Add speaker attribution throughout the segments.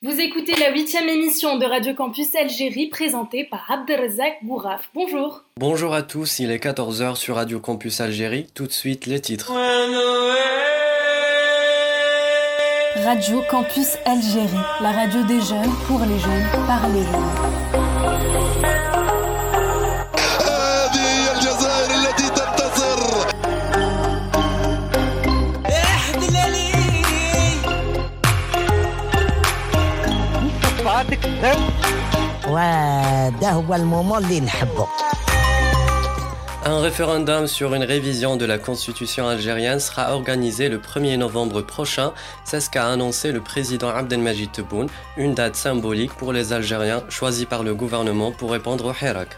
Speaker 1: Vous écoutez la huitième émission de Radio Campus Algérie présentée par Abdelrazak Gouraf. Bonjour.
Speaker 2: Bonjour à tous, il est 14h sur Radio Campus Algérie. Tout de suite les titres.
Speaker 1: Radio Campus Algérie, la radio des jeunes, pour les jeunes, par les jeunes.
Speaker 3: وده هو المومون اللي نحبه
Speaker 2: Un référendum sur une révision de la constitution algérienne sera organisé le 1er novembre prochain. C'est ce qu'a annoncé le président Abdelmajid Tebboune, une date symbolique pour les Algériens choisis par le gouvernement pour répondre au Hirak.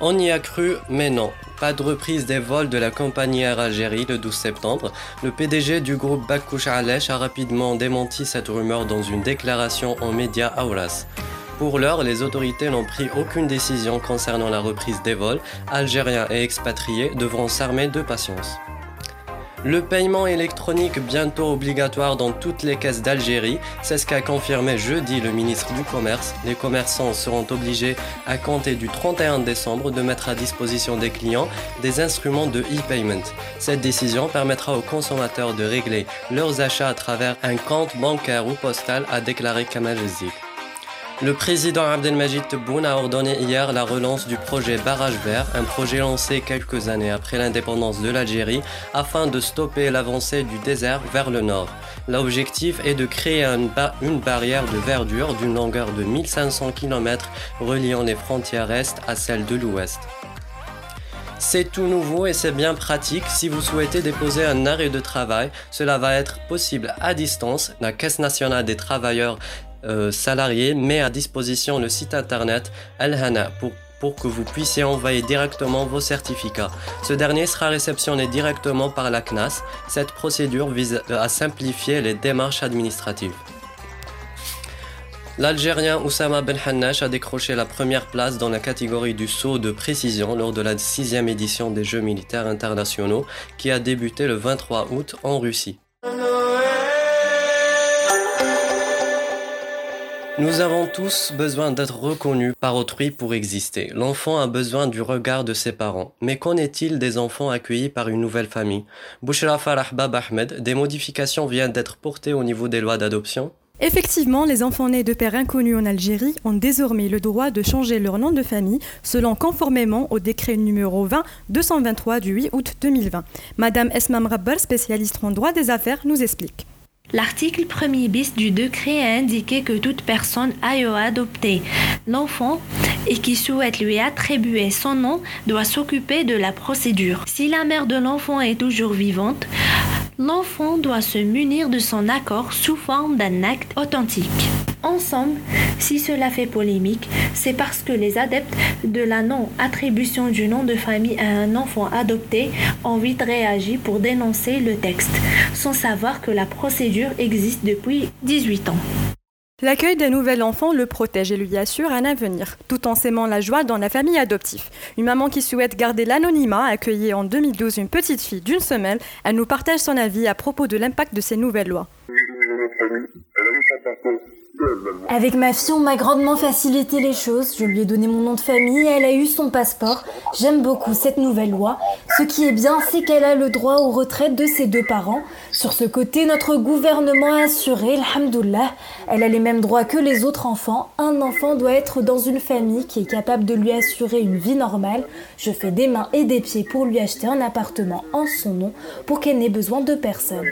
Speaker 2: On y a cru, mais non. Pas de reprise des vols de la compagnie Air Algérie le 12 septembre. Le PDG du groupe Bakouch Alesh a rapidement démenti cette rumeur dans une déclaration aux médias Aulas. Pour l'heure, les autorités n'ont pris aucune décision concernant la reprise des vols. Algériens et expatriés devront s'armer de patience. Le paiement électronique bientôt obligatoire dans toutes les caisses d'Algérie, c'est ce qu'a confirmé jeudi le ministre du Commerce. Les commerçants seront obligés à compter du 31 décembre de mettre à disposition des clients des instruments de e-payment. Cette décision permettra aux consommateurs de régler leurs achats à travers un compte bancaire ou postal, a déclaré Kamal. Le président Abdelmajid Tebboune a ordonné hier la relance du projet Barrage Vert, un projet lancé quelques années après l'indépendance de l'Algérie afin de stopper l'avancée du désert vers le nord. L'objectif est de créer une, ba une, barrière de verdure d'une longueur de 1500 km reliant les frontières est à celles de l'ouest. C'est tout nouveau et c'est bien pratique. Si vous souhaitez déposer un arrêt de travail, cela va être possible à distance. La Caisse nationale des travailleurs euh, salariés met à disposition le site internet Al-Hana pour, pour que vous puissiez envoyer directement vos certificats. Ce dernier sera réceptionné directement par la CNAS. Cette procédure vise à simplifier les démarches administratives. L'Algérien Oussama Ben Hannash a décroché la première place dans la catégorie du saut de précision lors de la sixième édition des Jeux militaires internationaux qui a débuté le 23 août en Russie. Nous avons tous besoin d'être reconnus par autrui pour exister. L'enfant a besoin du regard de ses parents. Mais qu'en est-il des enfants accueillis par une nouvelle famille? Bouchra Farah Bab Ahmed, des modifications viennent d'être portées au niveau des lois d'adoption?
Speaker 4: Effectivement, les enfants nés de pères inconnus en Algérie ont désormais le droit de changer leur nom de famille selon conformément au décret numéro 20-223 du 8 août 2020. Madame Esmam Rabbar, spécialiste en droit des affaires, nous explique.
Speaker 5: L'article 1er bis du décret a indiqué que toute personne ayant adopté l'enfant et qui souhaite lui attribuer son nom doit s'occuper de la procédure. Si la mère de l'enfant est toujours vivante, l'enfant doit se munir de son accord sous forme d'un acte authentique. Ensemble, si cela fait polémique, c'est parce que les adeptes de la non-attribution du nom de famille à un enfant adopté ont vite réagi pour dénoncer le texte, sans savoir que la procédure existe depuis 18 ans.
Speaker 4: L'accueil d'un nouvel enfant le protège et lui assure un avenir, tout en s'aimant la joie dans la famille adoptive. Une maman qui souhaite garder l'anonymat a accueilli en 2012 une petite fille d'une semaine. Elle nous partage son avis à propos de l'impact de ces nouvelles lois.
Speaker 6: Avec ma fille, on m'a grandement facilité les choses. Je lui ai donné mon nom de famille, elle a eu son passeport. J'aime beaucoup cette nouvelle loi. Ce qui est bien, c'est qu'elle a le droit aux retraites de ses deux parents. Sur ce côté, notre gouvernement a assuré, alhamdoulilah, elle a les mêmes droits que les autres enfants. Un enfant doit être dans une famille qui est capable de lui assurer une vie normale. Je fais des mains et des pieds pour lui acheter un appartement en son nom pour qu'elle n'ait besoin de personne.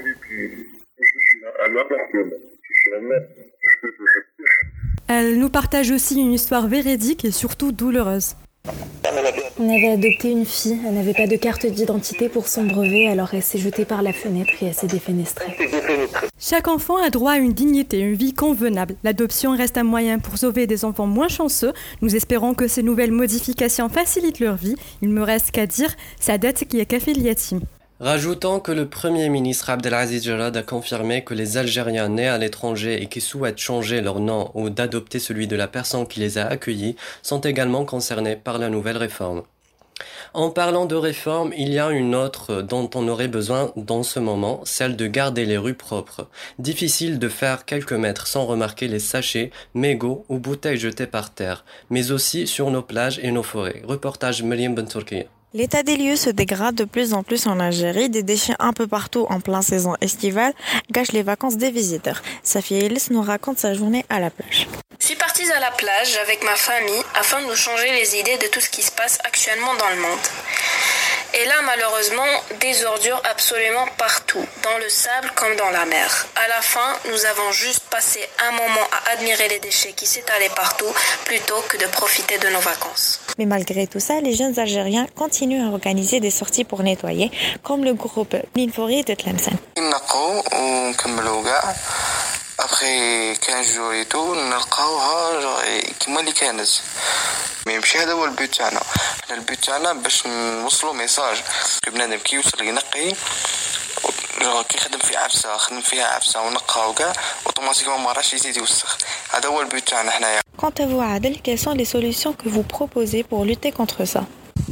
Speaker 4: Elle nous partage aussi une histoire véridique et surtout douloureuse.
Speaker 6: On avait adopté une fille, elle n'avait pas de carte d'identité pour son brevet, alors elle s'est jetée par la fenêtre et elle s'est défenestrée.
Speaker 4: Chaque enfant a droit à une dignité, une vie convenable. L'adoption reste un moyen pour sauver des enfants moins chanceux. Nous espérons que ces nouvelles modifications facilitent leur vie. Il me reste qu'à dire, sa dette qui est café Yatim.
Speaker 2: Rajoutant que le Premier ministre Abdelaziz Jalad a confirmé que les Algériens nés à l'étranger et qui souhaitent changer leur nom ou d'adopter celui de la personne qui les a accueillis sont également concernés par la nouvelle réforme. En parlant de réforme, il y a une autre dont on aurait besoin dans ce moment, celle de garder les rues propres. Difficile de faire quelques mètres sans remarquer les sachets, mégots ou bouteilles jetées par terre, mais aussi sur nos plages et nos forêts. Reportage Meliam Ben
Speaker 7: L'état des lieux se dégrade de plus en plus en Algérie. Des déchets un peu partout en plein saison estivale gâchent les vacances des visiteurs. Safi Elis nous raconte sa journée à la plage.
Speaker 8: Je suis partie à la plage avec ma famille afin de nous changer les idées de tout ce qui se passe actuellement dans le monde. Et là, malheureusement, des ordures absolument partout, dans le sable comme dans la mer. À la fin, nous avons juste passé un moment à admirer les déchets qui s'étalaient partout plutôt que de profiter de nos vacances.
Speaker 7: Mais malgré tout ça, les jeunes Algériens continuent à organiser des sorties pour nettoyer, comme le groupe Ninfori de Tlemcen.
Speaker 9: ابخي 15 جور ايتو نلقاوها كيما اللي كانت مي ماشي هذا هو البيت تاعنا حنا البيت تاعنا باش نوصلو ميساج بنادم كي يوصل ينقي كي خدم في عفسه خدم فيها عفسه ونقها وكاع اوتوماتيكمون ما راحش يزيد يوسخ هذا هو البيت تاعنا حنايا
Speaker 7: Quant à vous, Adel, quelles sont les solutions que vous proposez pour lutter contre ça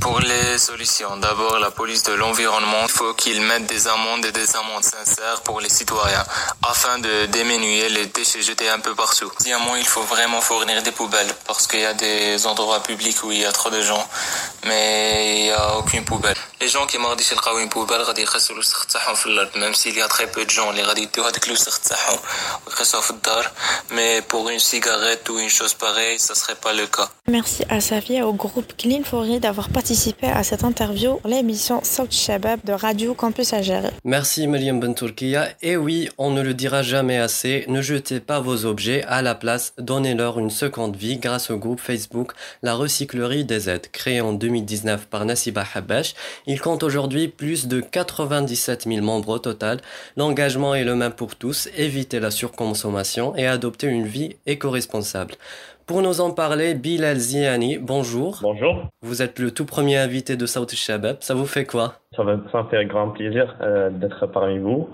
Speaker 10: Pour les solutions, d'abord la police de l'environnement, il il faut qu'ils mettent des amendes et des amendes sincères pour les citoyens afin de diminuer les déchets jetés un peu partout. Deuxièmement, il faut vraiment fournir des poubelles parce qu'il y a des endroits publics où il y a trop de gens, mais il n'y a aucune poubelle. Les gens qui m'ont dit qu'ils une poubelle, ils même s'il y a très peu de gens, les mais pour une cigarette ou une chose pareille, ça serait pas le cas.
Speaker 7: Merci à Xavier au groupe Clean Forêt d'avoir participé à cette interview l'émission South Shabab de Radio Campus.
Speaker 2: Merci Mariam Bentourkia. Et oui, on ne le dira jamais assez, ne jetez pas vos objets à la place, donnez-leur une seconde vie grâce au groupe Facebook La Recyclerie des Aides, créé en 2019 par Nassiba Habash. Il compte aujourd'hui plus de 97 000 membres au total. L'engagement est le même pour tous, éviter la surconsommation et adopter une vie éco-responsable. Pour nous en parler, Bilal Ziani, bonjour.
Speaker 11: Bonjour.
Speaker 2: Vous êtes le tout premier invité de South Shabab. Ça vous fait quoi?
Speaker 11: Ça, va, ça me fait grand plaisir euh, d'être parmi vous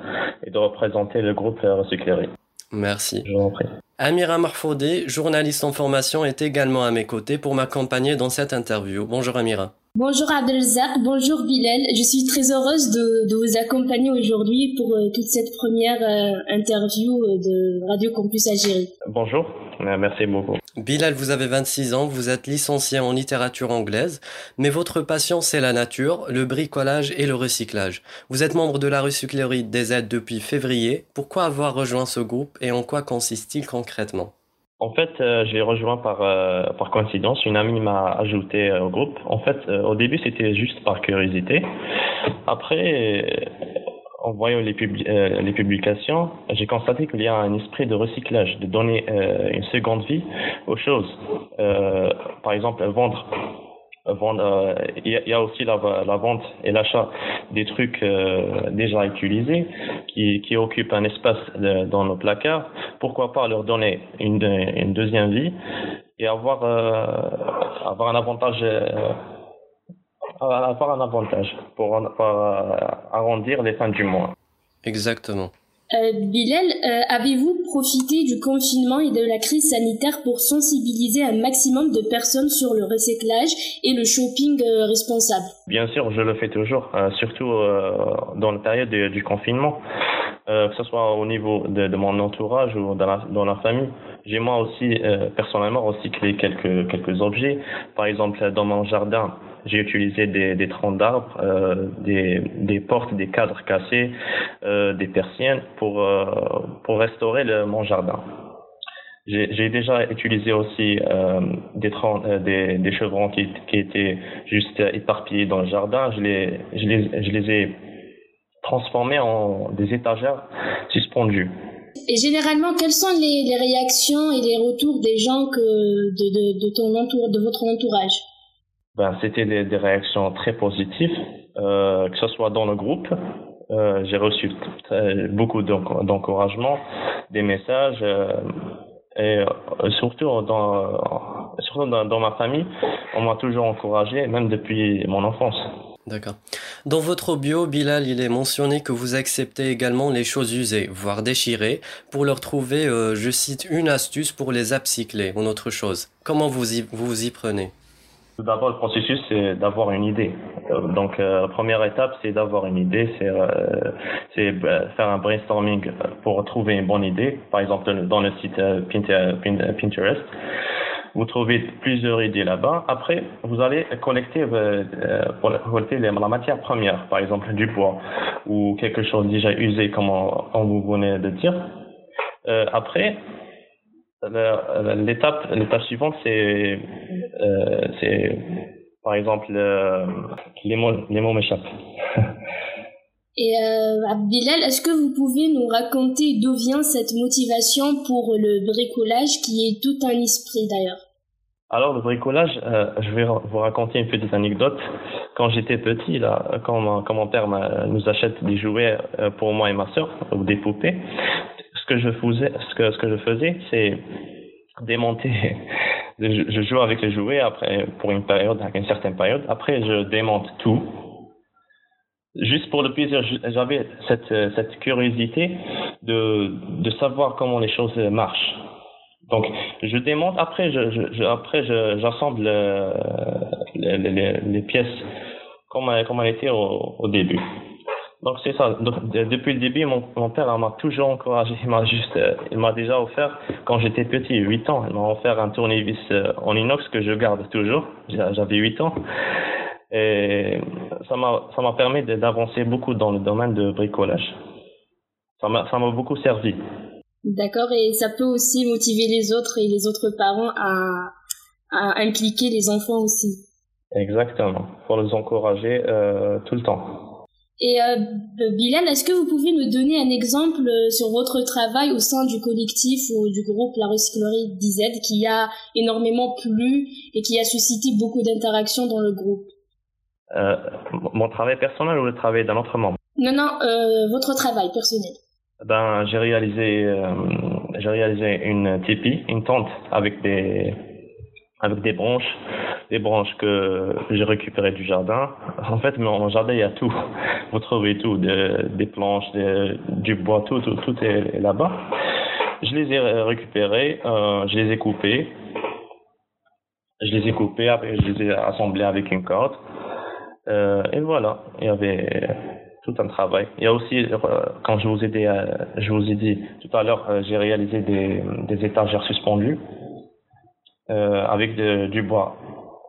Speaker 11: et de représenter le groupe Recyclerie.
Speaker 2: Merci.
Speaker 11: Je vous en prie.
Speaker 2: Amira Marfoudé, journaliste en formation, est également à mes côtés pour m'accompagner dans cette interview. Bonjour Amira.
Speaker 12: Bonjour Abdelzak, bonjour Bilal. Je suis très heureuse de, de vous accompagner aujourd'hui pour euh, toute cette première euh, interview euh, de Radio Campus Algérie.
Speaker 11: Bonjour, merci beaucoup.
Speaker 2: Bilal, vous avez 26 ans, vous êtes licencié en littérature anglaise, mais votre passion c'est la nature, le bricolage et le recyclage. Vous êtes membre de la recyclerie des aides depuis février. Pourquoi avoir rejoint ce groupe et en quoi consiste-t-il concrètement?
Speaker 11: En fait, euh, je l'ai rejoint par, euh, par coïncidence. Une amie m'a ajouté euh, au groupe. En fait, euh, au début, c'était juste par curiosité. Après, en voyant les, pub les publications, j'ai constaté qu'il y a un esprit de recyclage, de donner une seconde vie aux choses. par exemple, vendre vendre, il y, a aussi la, vente et l'achat des trucs euh, déjà utilisés qui, occupent un espace dans nos placards. Pourquoi pas leur donner une, une deuxième vie et avoir euh, avoir un avantage euh, avoir un avantage pour, pour arrondir les fins du mois.
Speaker 2: Exactement.
Speaker 12: Euh, Bilal, euh, avez-vous profité du confinement et de la crise sanitaire pour sensibiliser un maximum de personnes sur le recyclage et le shopping euh, responsable?
Speaker 11: Bien sûr, je le fais toujours, euh, surtout euh, dans la période de, du confinement, que ce soit au niveau de, de, mon entourage ou dans la, dans la famille. J'ai moi aussi personnellement recyclé quelques, quelques objets. Par exemple, dans mon jardin, j'ai utilisé des, troncs d'arbres, euh, des, portes, des cadres cassés, euh, des persiennes pour, euh, restaurer mon jardin. J'ai déjà utilisé aussi des, chevrons qui, étaient juste éparpillés dans le jardin. Je les, ai transformés en des étagères suspendues.
Speaker 12: Et généralement, quelles sont les, réactions et les retours des gens de ton entour, de votre entourage?
Speaker 11: Ben, c'était des, réactions très positives, euh, que ce soit dans le groupe. Euh, j'ai reçu beaucoup d'encouragement, des messages, euh, et surtout dans, ma famille, on m'a toujours encouragé, même depuis mon enfance.
Speaker 2: D'accord. Dans votre bio, Bilal, il est mentionné que vous acceptez également les choses usées, voire déchirées, pour leur trouver, euh, je cite, une astuce pour les upcycler ou autre chose. Comment vous vous y prenez?
Speaker 11: Tout d'abord, le processus, c'est d'avoir une idée. Euh, donc, euh, première étape, c'est d'avoir une idée, c'est euh, faire un brainstorming pour trouver une bonne idée. Par exemple, dans le site Pinterest, vous trouvez plusieurs idées là-bas. Après, vous allez collecter, pour collecter la matière première, par exemple du bois ou quelque chose déjà usé, comme, on, vous venez de dire. après, L'étape, l'étape suivante, c'est, euh, c'est, par exemple, les mots, les mots m'échappent.
Speaker 12: Et euh, Abdelal, est-ce que vous pouvez nous raconter d'où vient cette motivation pour le bricolage, qui est tout un esprit d'ailleurs?
Speaker 11: Alors le bricolage, euh, je vais vous raconter une petite anecdote. Quand j'étais petit, là, quand mon, quand mon père nous achète des jouets euh, pour moi et ma soeur, ou des poupées, que je faisais, ce que, je faisais, c'est démonter. Je, joue avec les jouets après, pour une période, une certaine période. Après, je démonte tout. Juste pour le plaisir, j'avais cette, curiosité de, savoir comment les choses marchent. Donc, je démonte, après, je, je j'assemble les, les, pièces comme, elles étaient au début. Donc c'est ça. depuis le début, mon, mon père m'a toujours encouragé. Il m'a juste, euh, il m'a déjà offert quand j'étais petit, 8 ans. Il m'a offert un tournevis euh, en inox que je garde toujours. J'avais 8 ans. Et ça m'a, ça m'a permis d'avancer beaucoup dans le domaine de bricolage. Ça m'a, ça m'a beaucoup servi.
Speaker 12: D'accord. Et ça peut aussi motiver les autres et les autres parents à, à impliquer les enfants aussi.
Speaker 11: Exactement. Pour les encourager euh, tout le temps.
Speaker 12: Et euh, Bilal, est-ce que vous pouvez me donner un exemple euh, sur votre travail au sein du collectif ou du groupe La Recyclerie d'IZ qui a énormément plu et qui a suscité beaucoup d'interactions dans le groupe?
Speaker 11: Euh, Mon travail personnel ou le travail d'un autre membre?
Speaker 12: Non, non, euh, votre travail personnel.
Speaker 11: Ben, j'ai réalisé, euh, j'ai réalisé une tipi, une tente avec des, avec des branches des branches que j'ai récupérées du jardin. En fait, mon jardin, il y a tout. Vous trouvez tout, des planches, du bois, tout, tout, est là-bas. Je les ai récupérées, euh, je les ai coupées. Je les ai coupées, après je les ai assemblées avec une corde. Euh, et voilà, il y avait tout un travail. Il y a aussi, euh, quand je vous ai dit, je vous ai dit tout à l'heure, j'ai réalisé des étagères suspendues avec du bois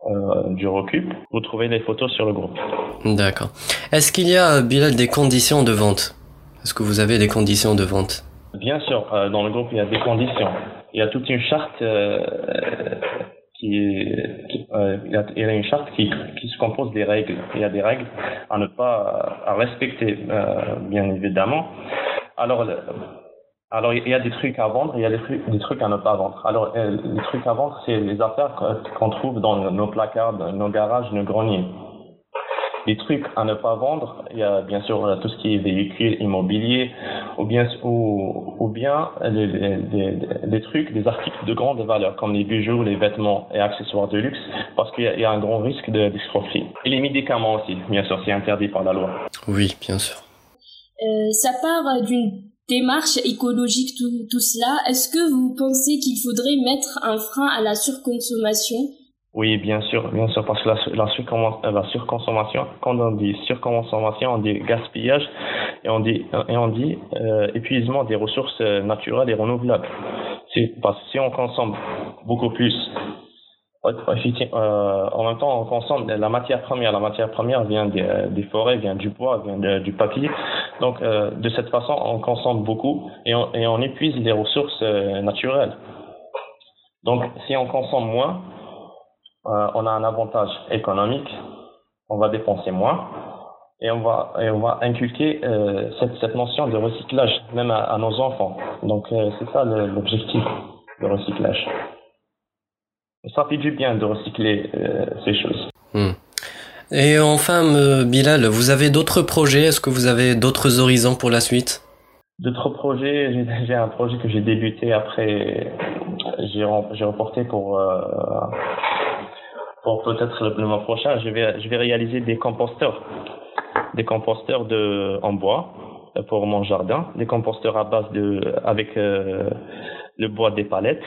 Speaker 11: euh, du Recup. Vous trouvez les photos sur le groupe.
Speaker 2: D'accord. Est-ce qu'il y a, Bilal, des conditions de vente? Est-ce que vous avez des conditions de vente?
Speaker 11: Bien sûr, euh, dans le groupe, il y a des conditions. Il y a toute une charte euh, qui, il, y a, une charte qui, qui se compose des règles. Il y a des règles à ne pas à respecter, bien évidemment. Alors, alors, il y a des trucs à vendre, il y a des trucs, des trucs à ne pas vendre. Alors, euh, les trucs à vendre, c'est les affaires qu'on trouve dans nos placards, nos garages, nos greniers. Les trucs à ne pas vendre, il y a bien sûr tout ce qui est véhicule immobilier, ou bien, ou, ou bien les, les, les, trucs, des articles de grande valeur, comme les bijoux, les vêtements et accessoires de luxe, parce qu'il y, a un grand risque d'escroquerie. et les médicaments aussi, bien sûr, c'est interdit par la loi.
Speaker 2: Oui, bien sûr.
Speaker 12: Euh, ça part d'une démarche écologique, tout, tout cela, est-ce que vous pensez qu'il faudrait mettre un frein à la surconsommation?
Speaker 11: Oui, bien sûr, bien sûr, parce que la, la, la surconsommation, quand on dit surconsommation, on dit gaspillage et on dit, euh, épuisement des ressources naturelles et renouvelables. Si on consomme beaucoup plus euh, en même temps, on consomme la matière première. La matière première vient des, forêts, vient du bois, vient du papier. Donc, euh, de cette façon, on consomme beaucoup et on, épuise les ressources euh, naturelles. Donc, si on consomme moins, euh, on a un avantage économique. On va dépenser moins et on va inculquer euh, cette, notion de recyclage même à, à nos enfants. Donc, c'est ça l'objectif de recyclage ça fait du bien de recycler euh, ces choses.
Speaker 2: Hmm. Et enfin, Bilal, vous avez d'autres projets? Est-ce que vous avez d'autres horizons pour la suite?
Speaker 11: D'autres projets, j'ai un projet que j'ai débuté après, j'ai reporté pour, euh, pour peut-être le, mois prochain, je vais, je vais réaliser des composteurs, des composteurs de, en bois pour mon jardin, des composteurs à base de, avec euh, le bois des palettes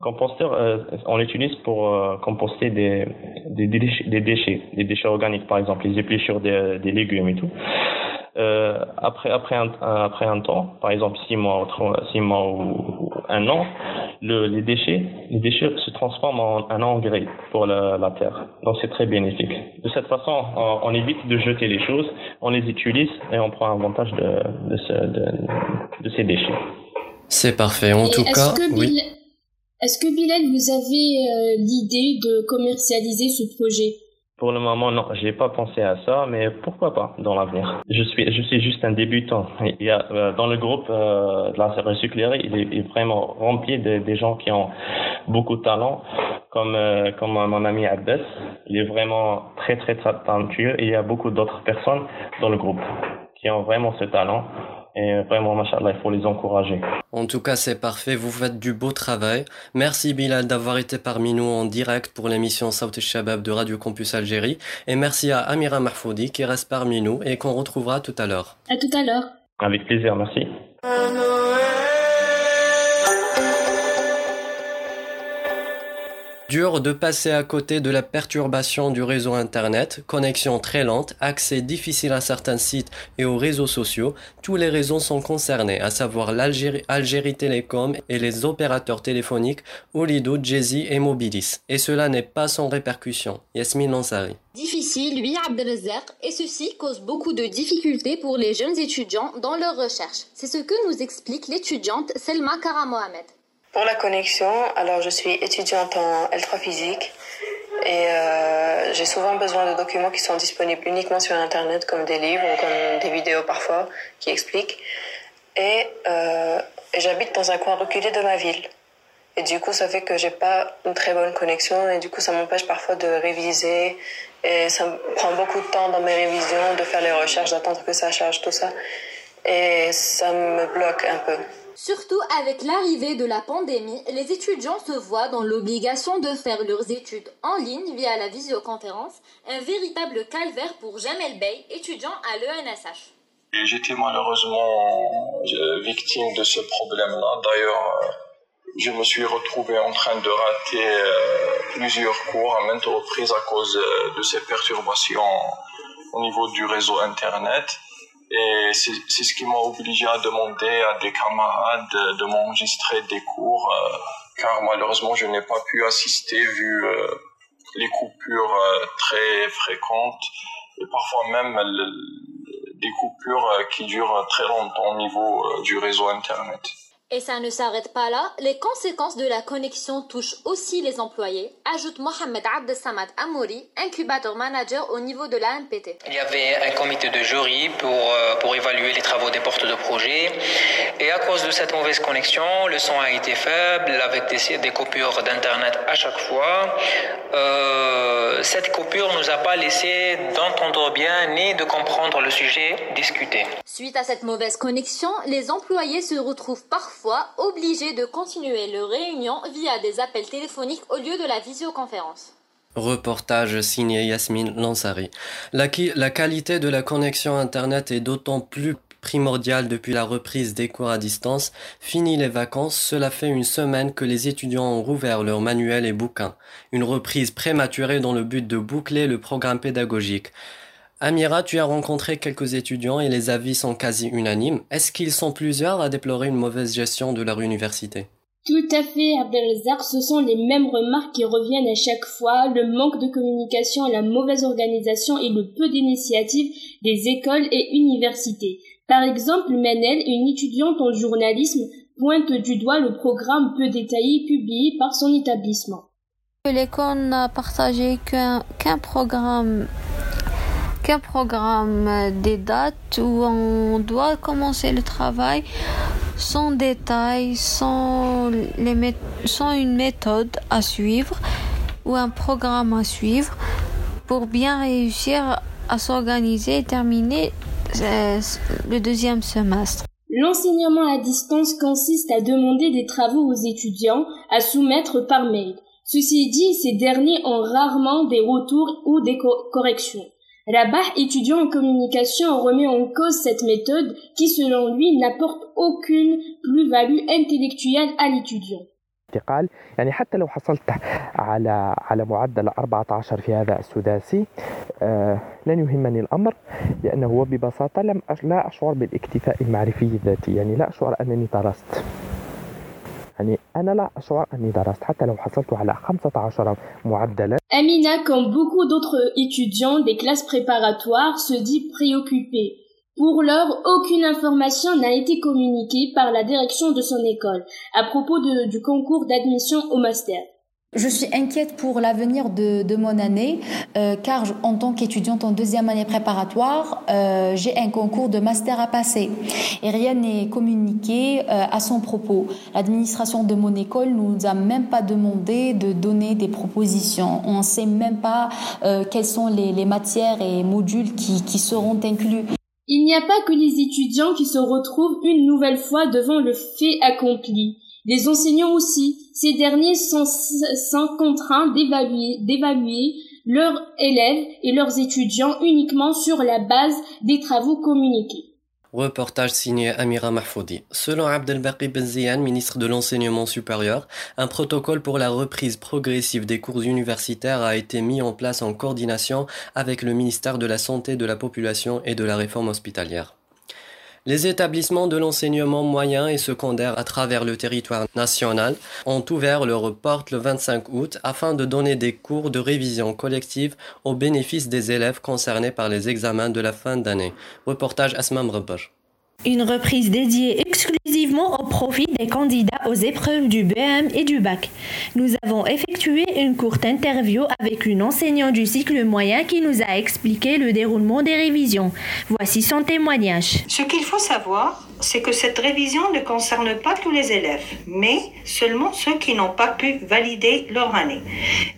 Speaker 11: Composteur, euh, on l'utilise pour euh, composter des, des, déchets, des, déchets, des déchets organiques, par exemple, les épluchures des, des légumes et tout. Euh, après, après, un, après un temps, par exemple six mois, six mois ou, un an, le, les déchets, les déchets se transforment en un engrais pour la, la terre. Donc c'est très bénéfique. De cette façon, on, on, évite de jeter les choses, on les utilise et on prend avantage de, de, ce, de, de ces déchets.
Speaker 2: C'est parfait. En tout cas, oui.
Speaker 12: Est-ce que Bilal, vous avez euh, l'idée de commercialiser ce projet?
Speaker 11: Pour le moment, non, j'ai pas pensé à ça, mais pourquoi pas dans l'avenir. Je suis, je suis juste un débutant. Il y a euh, dans le groupe euh, de la recyclerie, il est, vraiment rempli de, des gens qui ont beaucoup de talent, comme euh, comme mon ami Abbas. Il est vraiment très très, très talentueux il y a beaucoup d'autres personnes dans le groupe qui ont vraiment ce talent et vraiment, machallah, il faut les encourager.
Speaker 2: En tout cas, c'est parfait. Vous faites du beau travail. Merci Bilal d'avoir été parmi nous en direct pour l'émission Saut Shabab de Radio Campus Algérie. Et merci à Amira Mahfoudi qui reste parmi nous et qu'on retrouvera tout à l'heure.
Speaker 12: À tout à l'heure.
Speaker 11: Avec plaisir, merci.
Speaker 2: Dur de passer à côté de la perturbation du réseau Internet, connexion très lente, accès difficile à certains sites et aux réseaux sociaux. Tous les réseaux sont concernés, à savoir l'Algérie Algérie Télécom et les opérateurs téléphoniques Olido, Jay-Z et Mobilis. Et cela n'est pas sans répercussion. Yasmine Lansari.
Speaker 13: Difficile, lui, Abdelazar, et ceci cause beaucoup de difficultés pour les jeunes étudiants dans leurs recherches. C'est ce que nous explique l'étudiante Selma Kara Mohamed.
Speaker 14: Pour la connexion, alors je suis étudiante en L3 physique et euh, j'ai souvent besoin de documents qui sont disponibles uniquement sur Internet, comme des livres ou comme des vidéos parfois qui expliquent. Et, euh, j'habite dans un coin reculé de ma ville. Et du coup, ça fait que j'ai pas une très bonne connexion et du coup, ça m'empêche parfois de réviser et ça me prend beaucoup de temps dans mes révisions, de faire les recherches, d'attendre que ça charge, tout ça. Et ça me bloque un peu.
Speaker 13: Surtout avec l'arrivée de la pandémie, les étudiants se voient dans l'obligation de faire leurs études en ligne via la visioconférence, un véritable calvaire pour Jamel Bey, étudiant à l'ENSH.
Speaker 15: J'étais malheureusement euh, victime de ce problème-là. D'ailleurs, euh, je me suis retrouvé en train de rater euh, plusieurs cours à maintes reprises à cause de ces perturbations au niveau du réseau Internet. Et c'est ce qui m'a obligé à demander à des camarades de, m'enregistrer des cours, euh, car malheureusement je n'ai pas pu assister vu euh, les coupures euh, très fréquentes et parfois même des coupures qui durent très longtemps au niveau du réseau Internet.
Speaker 13: Et ça ne s'arrête pas là, les conséquences de la connexion touchent aussi les employés, ajoute Mohamed Abdesamad Amouri, incubateur manager au niveau de la MPT.
Speaker 16: Il y avait un comité de jury pour, euh, pour évaluer les travaux des portes de projet. Et à cause de cette mauvaise connexion, le son a été faible, avec des, des coupures d'Internet à chaque fois. Euh, cette coupure nous a pas laissé d'entendre bien ni de comprendre le sujet discuté.
Speaker 13: Suite à cette mauvaise connexion, les employés se retrouvent parfois obligés de continuer leurs réunions via des appels téléphoniques au lieu de la visioconférence.
Speaker 2: Reportage signé Yasmine Lansari. La, la qualité de la connexion Internet est d'autant plus primordiale depuis la reprise des cours à distance. Fini les vacances, cela fait une semaine que les étudiants ont rouvert leurs manuels et bouquins. Une reprise prématurée dans le but de boucler le programme pédagogique. Amira, tu as rencontré quelques étudiants et les avis sont quasi unanimes. Est-ce qu'ils sont plusieurs à déplorer une mauvaise gestion de leur université?
Speaker 12: Tout à fait, Abdelzak, ce sont les mêmes remarques qui reviennent à chaque fois, le manque de communication la mauvaise organisation et le peu d'initiatives des écoles et universités. Par exemple, Menel, une étudiante en journalisme, pointe du doigt le programme peu détaillé publié par son établissement.
Speaker 17: L'école n'a partagé qu'un programme programme des dates où on doit commencer le travail sans détail, sans une méthode à suivre ou un programme à suivre pour bien réussir à s'organiser et terminer euh, le deuxième semestre.
Speaker 12: L'enseignement à distance consiste à demander des travaux aux étudiants à soumettre par mail. Ceci dit, ces derniers ont rarement des retours ou des corrections. Rabah, étudiant en communication, remet en cause cette méthode qui, selon lui, n'apporte aucune plus-value intellectuelle à l'étudiant.
Speaker 18: انتقال يعني حتى لو حصلت على على معدل 14 في هذا السداسي آه لن يهمني الأمر لأنه ببساطة لم لا أشعر بالإكتفاء المعرفي الذاتي يعني لا أشعر أنني درست يعني انا لا اشعر اني درست حتى لو حصلت على 15 معدلا
Speaker 12: Amina, comme beaucoup d'autres étudiants des classes préparatoires, se dit préoccupée. Pour l'heure, aucune information n'a été communiquée par la direction de son école à propos de, du concours d'admission au master.
Speaker 19: Je suis inquiète pour l'avenir de, de, mon année, euh, car en tant qu'étudiante en deuxième année préparatoire, euh, j'ai un concours de master à passer et rien n'est communiqué euh, à son propos. L'administration de mon école nous a même pas demandé de donner des propositions. On ne sait même pas quelles sont les, les, matières et modules qui, qui seront inclus.
Speaker 12: Il n'y a pas que les étudiants qui se retrouvent une nouvelle fois devant le fait accompli. Les enseignants aussi. Ces derniers sont, contraints d'évaluer, d'évaluer leurs élèves et leurs étudiants uniquement sur la base des travaux communiqués.
Speaker 2: Reportage signé Amira Mahfoudi. Selon Abdelbaki Benzian, ministre de l'Enseignement supérieur, un protocole pour la reprise progressive des cours universitaires a été mis en place en coordination avec le ministère de la Santé de la Population et de la Réforme hospitalière. Les établissements de l'enseignement moyen et secondaire à travers le territoire national ont ouvert leurs portes le 25 août afin de donner des cours de révision collective au bénéfice des élèves concernés par les examens de la fin d'année. Reportage Asmam Rabbar.
Speaker 5: Une reprise dédiée exclusivement au profit des candidats aux épreuves du BM et du bac. Nous avons effectué une courte interview avec une enseignante du cycle moyen qui nous a expliqué le déroulement des révisions. Voici son témoignage.
Speaker 20: Ce qu'il faut savoir, c'est que cette révision ne concerne pas tous les élèves, mais seulement ceux qui n'ont pas pu valider leur année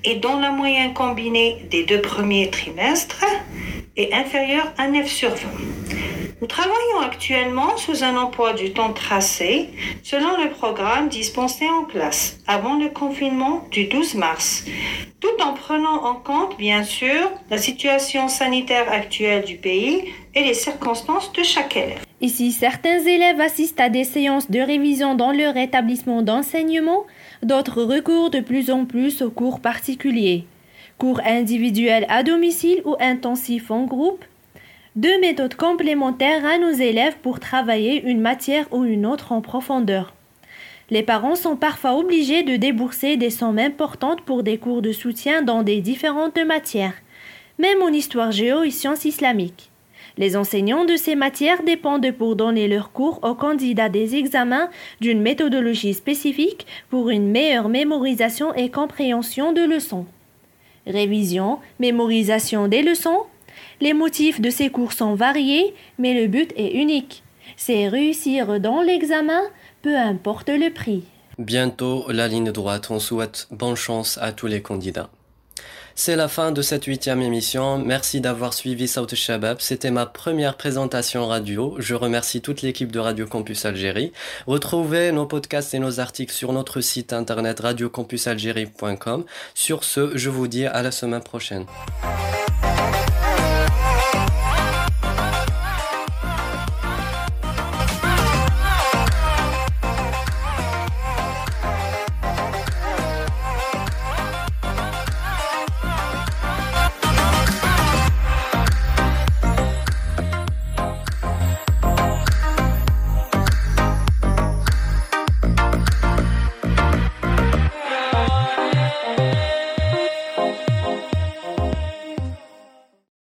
Speaker 20: et dont la moyenne combinée des deux premiers trimestres est inférieure à 9 sur 20. Nous travaillons actuellement sous un emploi du temps tracé selon le programme dispensé en classe avant le confinement du 12 mars, tout en prenant en compte, bien sûr, la situation sanitaire actuelle du pays et les circonstances de chaque élève.
Speaker 5: Ici, certains élèves assistent à des séances de révision dans leur établissement d'enseignement, d'autres recourent de plus en plus aux cours particuliers. Cours individuels à domicile ou intensifs en groupe, deux méthodes complémentaires à nos élèves pour travailler une matière ou une autre en profondeur. Les parents sont parfois obligés de débourser des sommes importantes pour des cours de soutien dans des différentes matières, même en histoire géo et sciences islamiques. Les enseignants de ces matières dépendent pour donner leurs cours aux candidats des examens d'une méthodologie spécifique pour une meilleure mémorisation et compréhension de leçons. Révision, mémorisation des leçons, les motifs de ces cours sont variés, mais le but est unique. C'est réussir dans l'examen, peu importe le prix.
Speaker 2: Bientôt la ligne droite. On souhaite bonne chance à tous les candidats. C'est la fin de cette huitième émission. Merci d'avoir suivi Saut Shabab. C'était ma première présentation radio. Je remercie toute l'équipe de Radio Campus Algérie. Retrouvez nos podcasts et nos articles sur notre site internet radiocampusalgérie.com. Sur ce, je vous dis à la semaine prochaine.